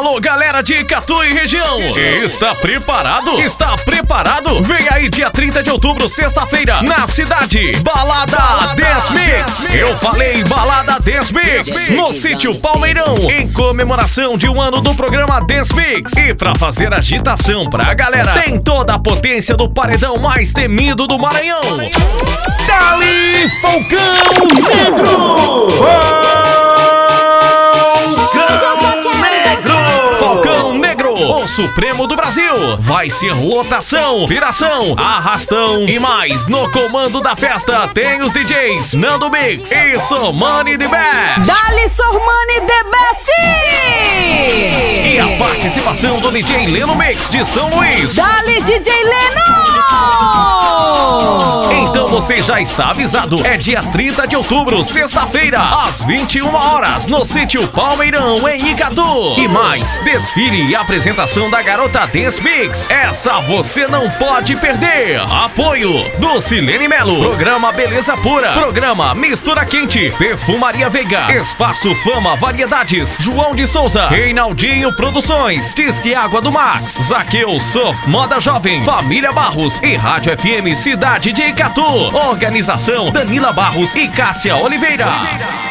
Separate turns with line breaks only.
Alô, galera de Catu e região! Está preparado? Está preparado? Vem aí dia 30 de outubro, sexta-feira, na cidade. Balada, Balada Dance Mix. Mix. Eu falei Balada Dance Mix. Mix. No sítio Palmeirão, em comemoração de um ano do programa Dance Mix. E pra fazer agitação pra galera, tem toda a potência do paredão mais temido do Maranhão. Dali Falcão Negro! O Supremo do Brasil. Vai ser lotação, piração, arrastão e mais. No comando da festa tem os DJs Nando Mix e Somani The Best.
Dali Sormani The Best!
E a participação do DJ Leno Mix de São Luís.
Dali DJ Leno!
Você já está avisado. É dia 30 de outubro, sexta-feira, às 21 horas, no sítio Palmeirão, em Icatu. E mais, desfile e apresentação da garota Dance Mix. Essa você não pode perder. Apoio do Silene Melo. Programa Beleza Pura. Programa Mistura Quente. Perfumaria Veiga. Espaço Fama Variedades. João de Souza. Reinaldinho Produções. Disque Água do Max. Zaqueu Surf Moda Jovem. Família Barros e Rádio FM Cidade de Icatu. Organização Danila Barros e Cássia Oliveira. Oliveira.